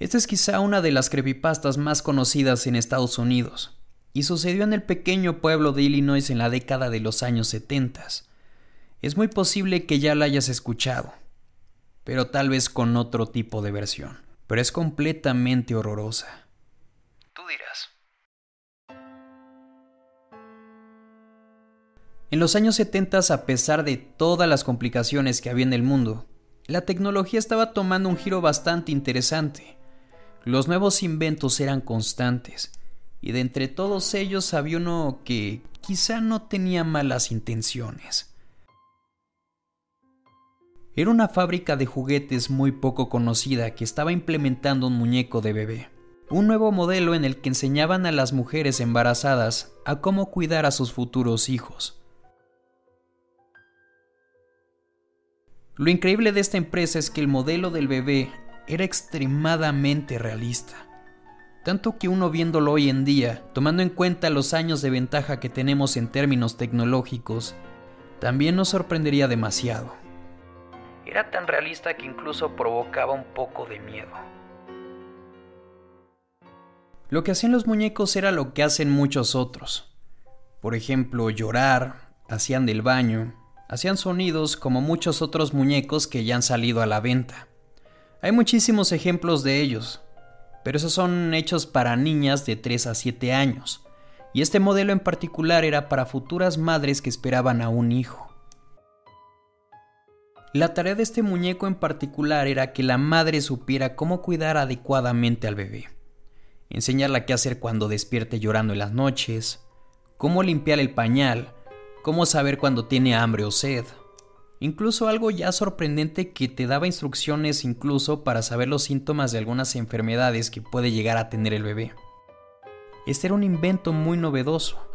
Esta es quizá una de las creepypastas más conocidas en Estados Unidos, y sucedió en el pequeño pueblo de Illinois en la década de los años 70. Es muy posible que ya la hayas escuchado, pero tal vez con otro tipo de versión. Pero es completamente horrorosa. Tú dirás. En los años 70, a pesar de todas las complicaciones que había en el mundo, la tecnología estaba tomando un giro bastante interesante. Los nuevos inventos eran constantes, y de entre todos ellos había uno que quizá no tenía malas intenciones. Era una fábrica de juguetes muy poco conocida que estaba implementando un muñeco de bebé, un nuevo modelo en el que enseñaban a las mujeres embarazadas a cómo cuidar a sus futuros hijos. Lo increíble de esta empresa es que el modelo del bebé era extremadamente realista. Tanto que uno viéndolo hoy en día, tomando en cuenta los años de ventaja que tenemos en términos tecnológicos, también nos sorprendería demasiado. Era tan realista que incluso provocaba un poco de miedo. Lo que hacían los muñecos era lo que hacen muchos otros. Por ejemplo, llorar, hacían del baño, hacían sonidos como muchos otros muñecos que ya han salido a la venta. Hay muchísimos ejemplos de ellos, pero esos son hechos para niñas de 3 a 7 años, y este modelo en particular era para futuras madres que esperaban a un hijo. La tarea de este muñeco en particular era que la madre supiera cómo cuidar adecuadamente al bebé, enseñarla qué hacer cuando despierte llorando en las noches, cómo limpiar el pañal, cómo saber cuando tiene hambre o sed, Incluso algo ya sorprendente que te daba instrucciones incluso para saber los síntomas de algunas enfermedades que puede llegar a tener el bebé. Este era un invento muy novedoso.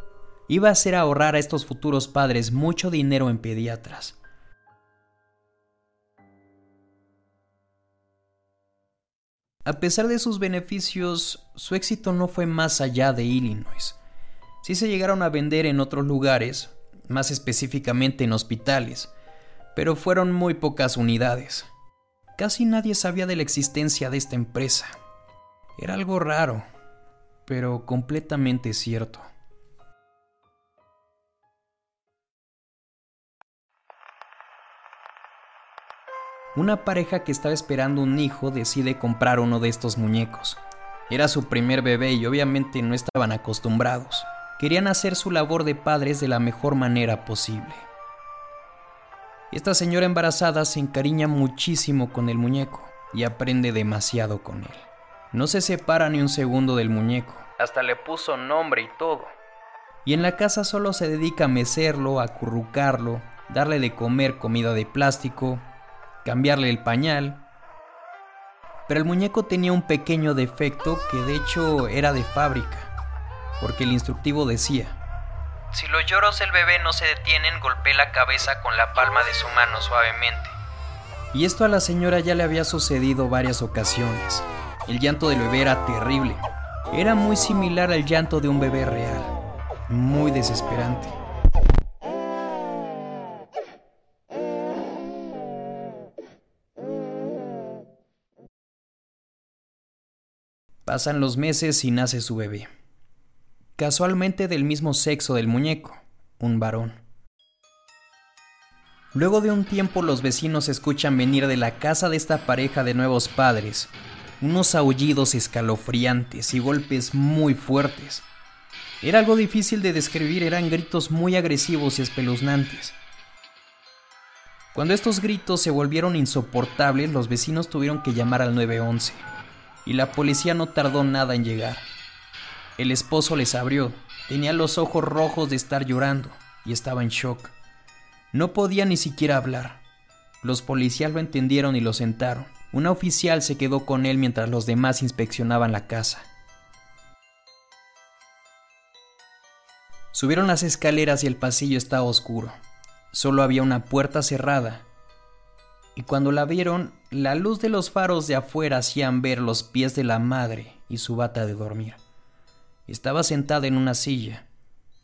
Iba a hacer ahorrar a estos futuros padres mucho dinero en pediatras. A pesar de sus beneficios, su éxito no fue más allá de Illinois. Sí se llegaron a vender en otros lugares, más específicamente en hospitales, pero fueron muy pocas unidades. Casi nadie sabía de la existencia de esta empresa. Era algo raro, pero completamente cierto. Una pareja que estaba esperando un hijo decide comprar uno de estos muñecos. Era su primer bebé y obviamente no estaban acostumbrados. Querían hacer su labor de padres de la mejor manera posible. Esta señora embarazada se encariña muchísimo con el muñeco y aprende demasiado con él. No se separa ni un segundo del muñeco. Hasta le puso nombre y todo. Y en la casa solo se dedica a mecerlo, a acurrucarlo, darle de comer comida de plástico, cambiarle el pañal. Pero el muñeco tenía un pequeño defecto que de hecho era de fábrica, porque el instructivo decía, si los lloros del bebé no se detienen, golpee la cabeza con la palma de su mano suavemente. Y esto a la señora ya le había sucedido varias ocasiones. El llanto del bebé era terrible. Era muy similar al llanto de un bebé real. Muy desesperante. Pasan los meses y nace su bebé casualmente del mismo sexo del muñeco, un varón. Luego de un tiempo los vecinos escuchan venir de la casa de esta pareja de nuevos padres unos aullidos escalofriantes y golpes muy fuertes. Era algo difícil de describir, eran gritos muy agresivos y espeluznantes. Cuando estos gritos se volvieron insoportables, los vecinos tuvieron que llamar al 911, y la policía no tardó nada en llegar. El esposo les abrió. Tenía los ojos rojos de estar llorando y estaba en shock. No podía ni siquiera hablar. Los policías lo entendieron y lo sentaron. Una oficial se quedó con él mientras los demás inspeccionaban la casa. Subieron las escaleras y el pasillo estaba oscuro. Solo había una puerta cerrada. Y cuando la vieron, la luz de los faros de afuera hacían ver los pies de la madre y su bata de dormir. Estaba sentada en una silla,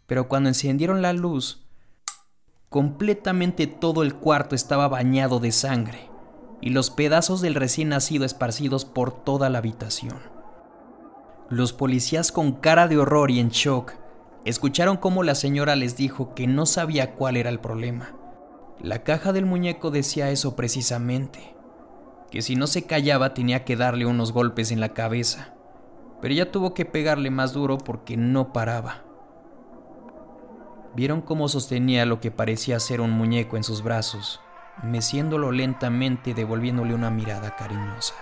pero cuando encendieron la luz, completamente todo el cuarto estaba bañado de sangre. y los pedazos del recién nacido esparcidos por toda la habitación. Los policías con cara de horror y en shock escucharon cómo la señora les dijo que no sabía cuál era el problema. La caja del muñeco decía eso precisamente, que si no se callaba tenía que darle unos golpes en la cabeza, pero ella tuvo que pegarle más duro porque no paraba. Vieron cómo sostenía lo que parecía ser un muñeco en sus brazos, meciéndolo lentamente y devolviéndole una mirada cariñosa.